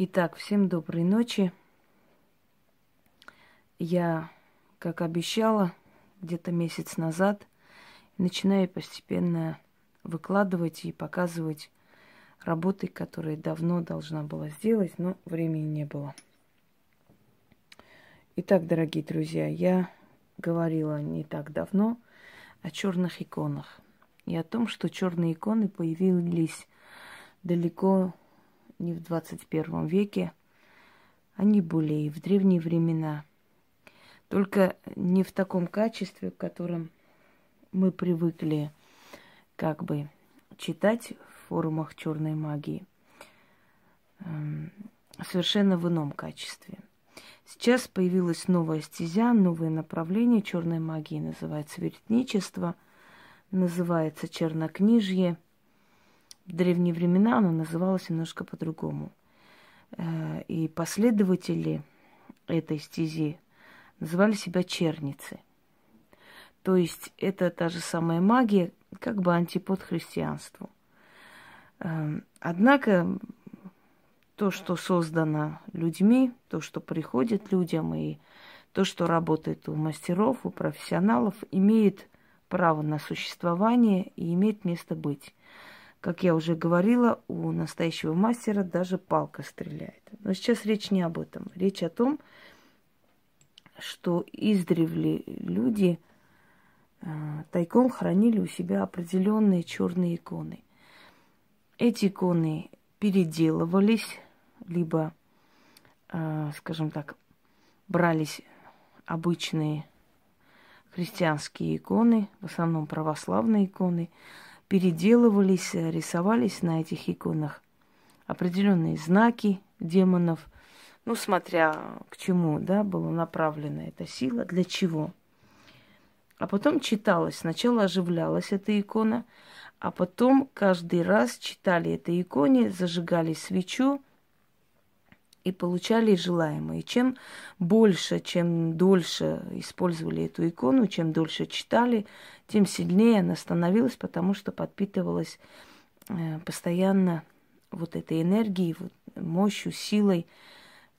Итак, всем доброй ночи. Я, как обещала, где-то месяц назад, начинаю постепенно выкладывать и показывать работы, которые давно должна была сделать, но времени не было. Итак, дорогие друзья, я говорила не так давно о черных иконах и о том, что черные иконы появились далеко не в 21 веке, они были и в древние времена. Только не в таком качестве, в котором мы привыкли как бы читать в форумах черной магии. Эм, совершенно в ином качестве. Сейчас появилась новая стезя, новое направление черной магии, называется веретничество, называется чернокнижье – древние времена оно называлось немножко по-другому. Э, и последователи этой стези называли себя черницы. То есть это та же самая магия, как бы антипод христианству. Э, однако то, что создано людьми, то, что приходит людям и то, что работает у мастеров, у профессионалов, имеет право на существование и имеет место быть. Как я уже говорила, у настоящего мастера даже палка стреляет. Но сейчас речь не об этом. Речь о том, что издревле люди э, тайком хранили у себя определенные черные иконы. Эти иконы переделывались, либо, э, скажем так, брались обычные христианские иконы, в основном православные иконы, переделывались, э, рисовались на этих иконах определенные знаки демонов, ну, смотря к чему, да, была направлена эта сила, для чего. А потом читалось, сначала оживлялась эта икона, а потом каждый раз читали этой иконе, зажигали свечу и получали желаемое. И чем больше, чем дольше использовали эту икону, чем дольше читали, тем сильнее она становилась, потому что подпитывалась э, постоянно вот этой энергией, вот, мощью, силой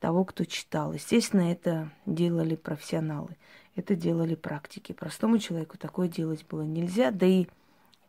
того, кто читал. Естественно, это делали профессионалы, это делали практики. Простому человеку такое делать было нельзя, да и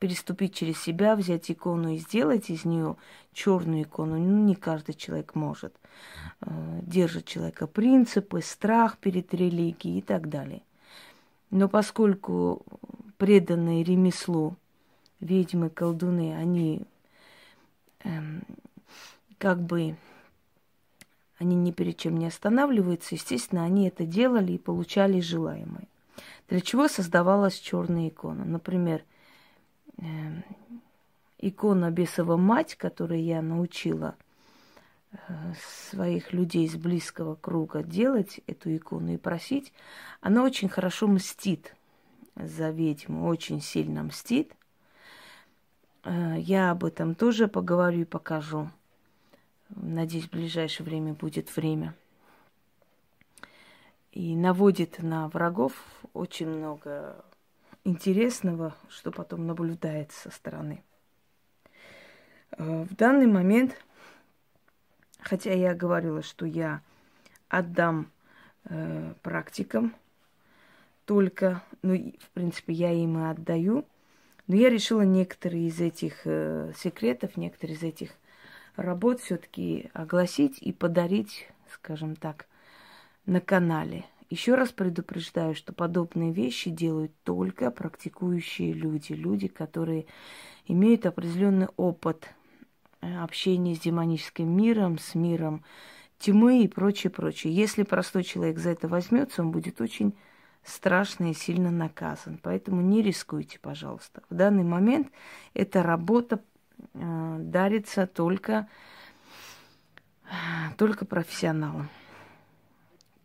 переступить через себя, взять икону и сделать из нее черную икону, ну, не каждый человек может. Э, держит человека принципы, страх перед религией и так далее. Но поскольку преданные ремеслу ведьмы, колдуны, они эм, как бы они ни перед чем не останавливаются, естественно, они это делали и получали желаемое. Для чего создавалась черная икона? Например, икона Бесова Мать, которую я научила э, своих людей из близкого круга делать эту икону и просить, она очень хорошо мстит за ведьму, очень сильно мстит. Э, я об этом тоже поговорю и покажу. Надеюсь, в ближайшее время будет время. И наводит на врагов очень много интересного, что потом наблюдается со стороны. Э, в данный момент, хотя я говорила, что я отдам э, практикам только, ну, в принципе, я им и отдаю, но я решила некоторые из этих э, секретов, некоторые из этих работ все-таки огласить и подарить, скажем так, на канале. Еще раз предупреждаю, что подобные вещи делают только практикующие люди, люди, которые имеют определенный опыт э, общения с демоническим миром, с миром тьмы и прочее, прочее. Если простой человек за это возьмется, он будет очень страшно и сильно наказан. Поэтому не рискуйте, пожалуйста. В данный момент эта работа э, дарится только, только профессионалам.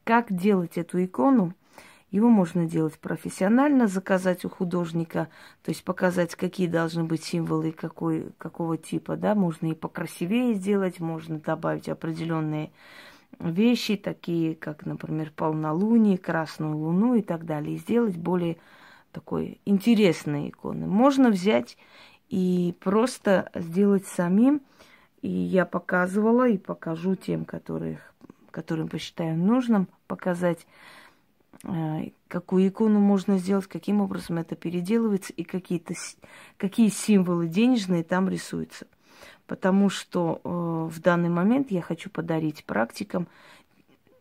Как делать эту икону? Его можно делать профессионально, заказать у художника, то есть показать, какие должны быть символы, какой, какого типа, да, можно и покрасивее сделать, можно добавить определенные вещи, такие как, например, полнолуние, красную луну и так далее, и сделать более такой интересной иконы. Можно взять и просто сделать самим И я показывала и покажу тем, которых, которым посчитаю нужным показать, э, какую икону можно сделать, каким образом это переделывается и какие-то, какие символы денежные там рисуются. Потому что э, в данный момент я хочу подарить практикам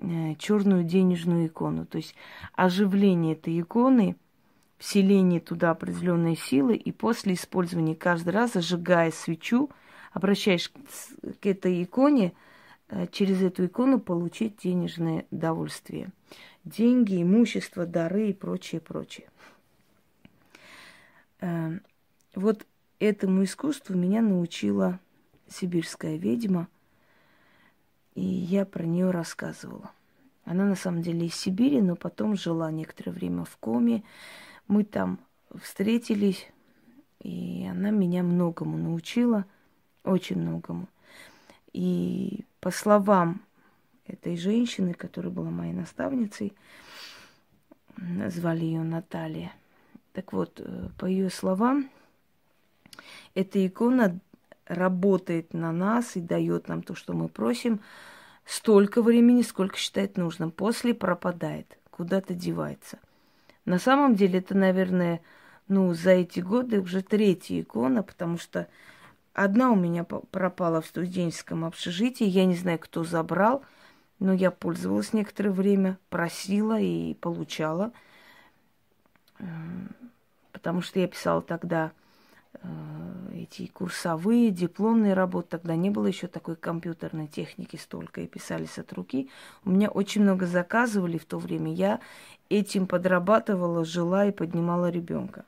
э, черную денежную икону. То есть оживление этой иконы, вселение туда определенной силы, и после использования каждый раз, зажигая свечу, обращаешь к этой иконе, через эту икону получить денежное довольствие деньги, имущество, дары и прочее, прочее. Э, вот этому искусству меня научила сибирская ведьма, и я про нее рассказывала. Она на самом деле из Сибири, но потом жила некоторое время в Коме. Мы там встретились, и она меня многому научила, очень многому. И по словам этой женщины, которая была моей наставницей. Назвали ее Наталья. Так вот, э, по ее словам, эта икона работает на нас и дает нам то, что мы просим, столько времени, сколько считает нужным. После пропадает, куда-то девается. На самом деле это, наверное, ну, за эти годы уже третья икона, потому что одна у меня пропала в студенческом общежитии, я не знаю, кто забрал – но я пользовалась некоторое время, просила и получала, потому что я писала тогда э, эти курсовые, дипломные работы, тогда не было еще такой компьютерной техники столько, и писались от руки. У меня очень много заказывали в то время, я этим подрабатывала, жила и поднимала ребенка.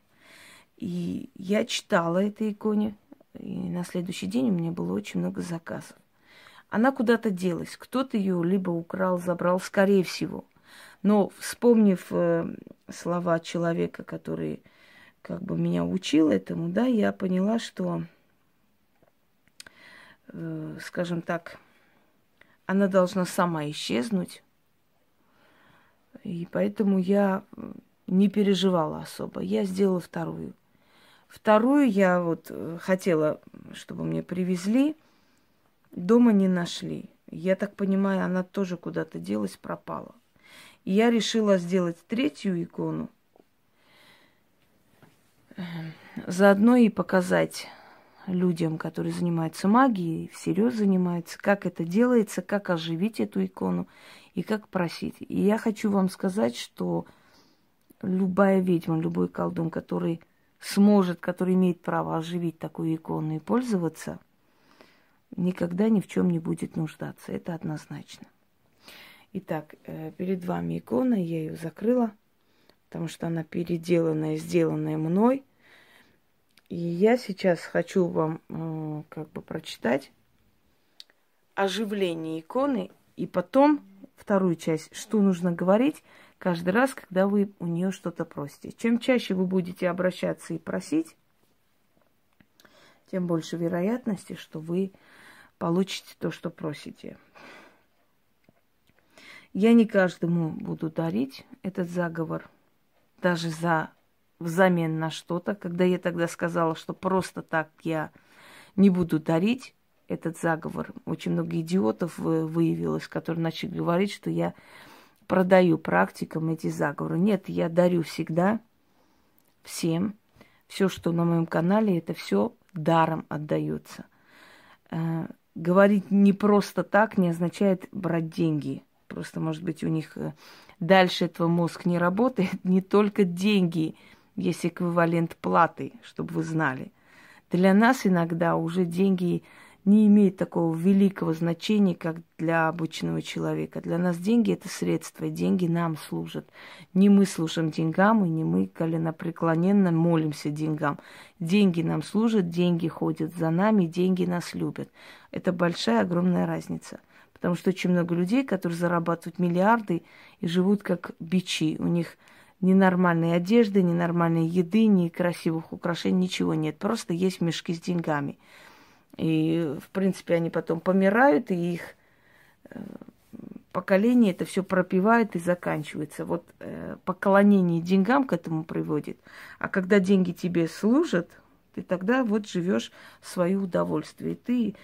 И я читала этой иконе, и на следующий день у меня было очень много заказов. Она куда-то делась. Кто-то ее либо украл, забрал, скорее всего. Но вспомнив э, слова человека, который как бы меня учил этому, да, я поняла, что, э, скажем так, она должна сама исчезнуть. И поэтому я не переживала особо. Я сделала вторую. Вторую я вот э, хотела, чтобы мне привезли. Дома не нашли. Я так понимаю, она тоже куда-то делась, пропала. И я решила сделать третью икону. Заодно и показать людям, которые занимаются магией, всерьез занимаются, как это делается, как оживить эту икону и как просить. И я хочу вам сказать, что любая ведьма, любой колдун, который сможет, который имеет право оживить такую икону и пользоваться, никогда ни в чем не будет нуждаться. Это однозначно. Итак, э, перед вами икона, я ее закрыла, потому что она переделанная, сделанная мной. И я сейчас хочу вам э, как бы прочитать оживление иконы и потом вторую часть, что нужно говорить каждый раз, когда вы у нее что-то просите. Чем чаще вы будете обращаться и просить, тем больше вероятности, что вы получите то, что просите. Я не каждому буду дарить этот заговор, даже за взамен на что-то. Когда я тогда сказала, что просто так я не буду дарить этот заговор, очень много идиотов выявилось, которые начали говорить, что я продаю практикам эти заговоры. Нет, я дарю всегда всем. Все, что на моем канале, это все даром отдается. Э, говорить не просто так не означает брать деньги. Просто, может быть, у них э, дальше этого мозг не работает. Не только деньги есть эквивалент платы, чтобы вы знали. Для нас иногда уже деньги не имеет такого великого значения, как для обычного человека. Для нас деньги – это средства, деньги нам служат. Не мы служим деньгам, и не мы коленопреклоненно молимся деньгам. Деньги нам служат, деньги ходят за нами, деньги нас любят. Это большая, огромная разница. Потому что очень много людей, которые зарабатывают миллиарды и живут как бичи. У них ни нормальной одежды, ни нормальной еды, ни красивых украшений, ничего нет. Просто есть мешки с деньгами. И, в принципе, они потом помирают, и их э, поколение это все пропивает и заканчивается. Вот э, поклонение деньгам к этому приводит. А когда деньги тебе служат, ты тогда вот живешь в свое удовольствие. Ты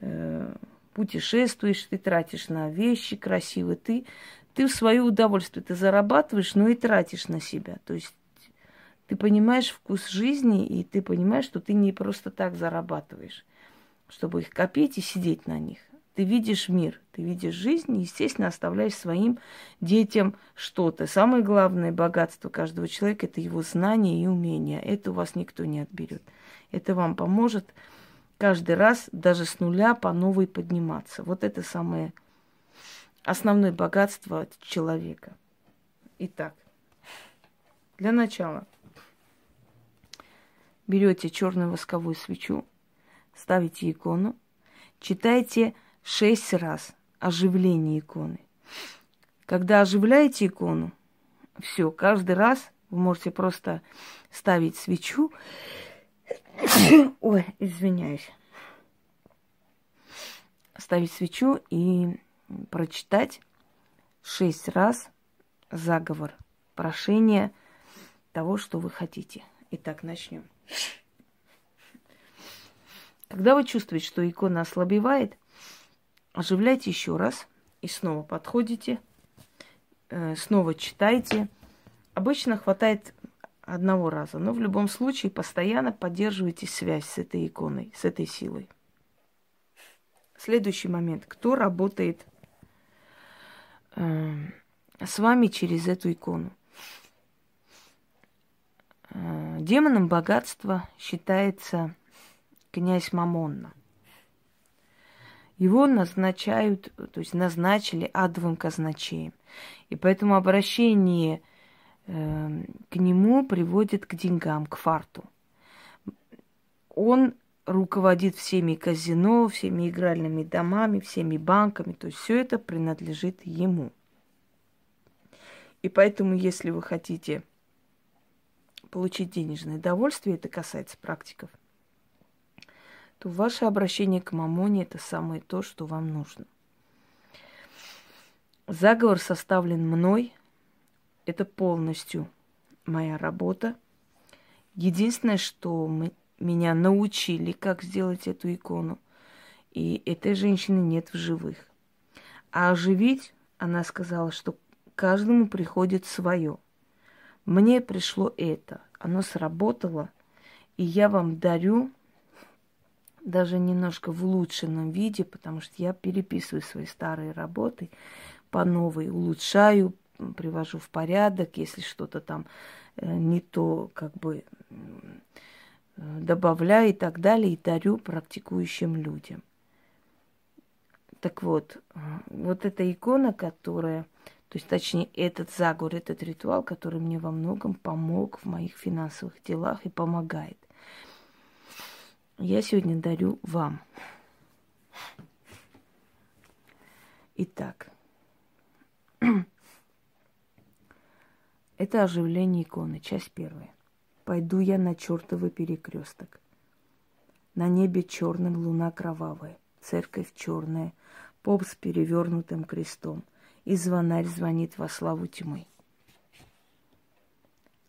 э, путешествуешь, ты тратишь на вещи красивые, ты, ты в свое удовольствие, ты зарабатываешь, но и тратишь на себя. То есть ты понимаешь вкус жизни, и ты понимаешь, что ты не просто так зарабатываешь, чтобы их копить и сидеть на них. Ты видишь мир, ты видишь жизнь, и, естественно, оставляешь своим детям что-то. Самое главное богатство каждого человека – это его знания и умения. Это у вас никто не отберет. Это вам поможет каждый раз даже с нуля по новой подниматься. Вот это самое основное богатство человека. Итак, для начала берете черную восковую свечу, ставите икону, читайте шесть раз оживление иконы. Когда оживляете икону, все, каждый раз вы можете просто ставить свечу. Ой, извиняюсь. Ставить свечу и прочитать шесть раз заговор, прошение того, что вы хотите. Итак, начнем. Когда вы чувствуете, что икона ослабевает, оживляйте еще раз и снова подходите, э, снова читайте. Обычно хватает одного раза, но в любом случае постоянно поддерживайте связь с этой иконой, с этой силой. Следующий момент. Кто работает э, с вами через эту икону? Э, демоном богатства считается князь Мамонна – его назначают, то есть назначили адовым казначеем. И поэтому обращение э, к нему приводит к деньгам, к фарту. Он руководит всеми казино, всеми игральными домами, всеми банками, то есть все это принадлежит ему. И поэтому, если вы хотите получить денежное удовольствие, это касается практиков – то ваше обращение к мамоне – это самое то, что вам нужно. Заговор составлен мной. Это полностью моя работа. Единственное, что мы, меня научили, как сделать эту икону. И этой женщины нет в живых. А оживить, она сказала, что каждому приходит свое. Мне пришло это. Оно сработало. И я вам дарю даже немножко в улучшенном виде, потому что я переписываю свои старые работы по новой, улучшаю, привожу в порядок, если что-то там э, не то, как бы добавляю и так далее, и дарю практикующим людям. Так вот, вот эта икона, которая, то есть точнее этот заговор, этот ритуал, который мне во многом помог в моих финансовых делах и помогает я сегодня дарю вам. Итак, это оживление иконы, часть первая. Пойду я на чертовый перекресток. На небе черным луна кровавая, церковь черная, поп с перевернутым крестом, и звонарь звонит во славу тьмы.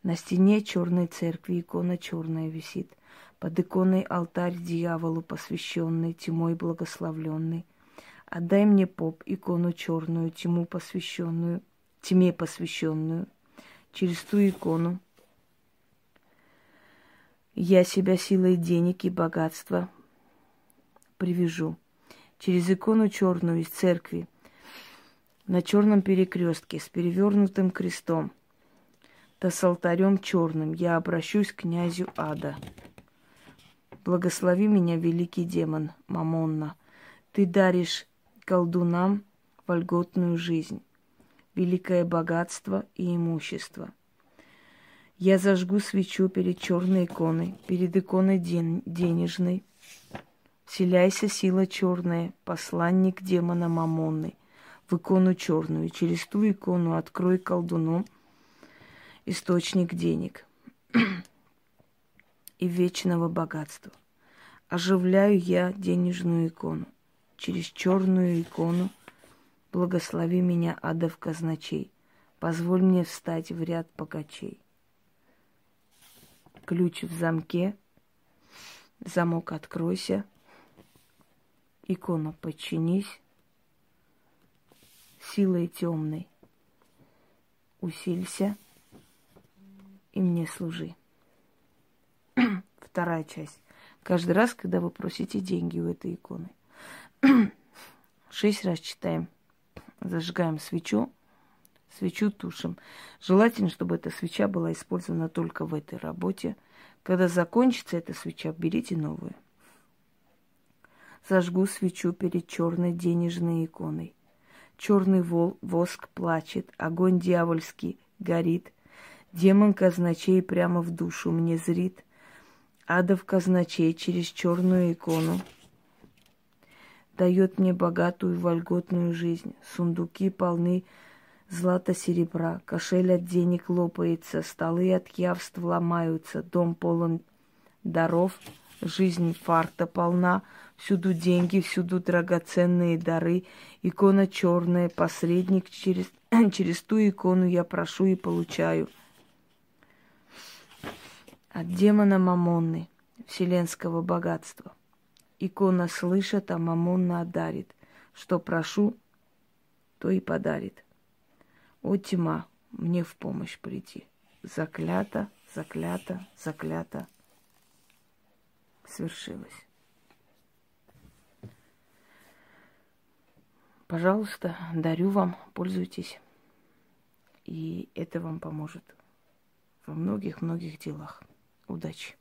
На стене черной церкви икона черная висит – под иконой алтарь дьяволу посвященный, тьмой благословленный. Отдай мне, поп, икону черную, тьму посвященную, тьме посвященную. Через ту икону я себя силой денег и богатства привяжу. Через икону черную из церкви на черном перекрестке с перевернутым крестом, да с алтарем черным я обращусь к князю ада. Благослови меня, великий демон Мамонна. Ты даришь колдунам вольготную жизнь, великое богатство и имущество. Я зажгу свечу перед черной иконой, перед иконой ден- денежной. Вселяйся, сила черная, посланник демона Мамонны, в икону черную, через ту икону открой колдуну источник денег и вечного богатства. Оживляю я денежную икону. Через черную икону благослови меня, адов казначей. Позволь мне встать в ряд богачей. Ключ в замке, замок откройся, Икона, подчинись силой темной. Усилься и мне служи. Вторая часть. Каждый раз, когда вы просите деньги у этой иконы. Шесть раз читаем. Зажигаем свечу. Свечу тушим. Желательно, чтобы эта свеча была использована только в этой работе. Когда закончится эта свеча, берите новую. Зажгу свечу перед черной денежной иконой. Черный вол, воск плачет, огонь дьявольский горит. Демон казначей прямо в душу мне зрит. Адов казначей через черную икону. Дает мне богатую вольготную жизнь. Сундуки полны злата серебра, кошель от денег лопается, столы от явств ломаются, дом полон даров, жизнь фарта полна, всюду деньги, всюду драгоценные дары, икона черная, посредник, через, через ту икону я прошу и получаю. От демона Мамонны, вселенского богатства. Икона слышит, а Мамонна одарит. Что прошу, то и подарит. О, тьма, мне в помощь приди. Заклято, заклято, заклято. Свершилось. Пожалуйста, дарю вам, пользуйтесь. И это вам поможет во многих-многих делах. Удачи!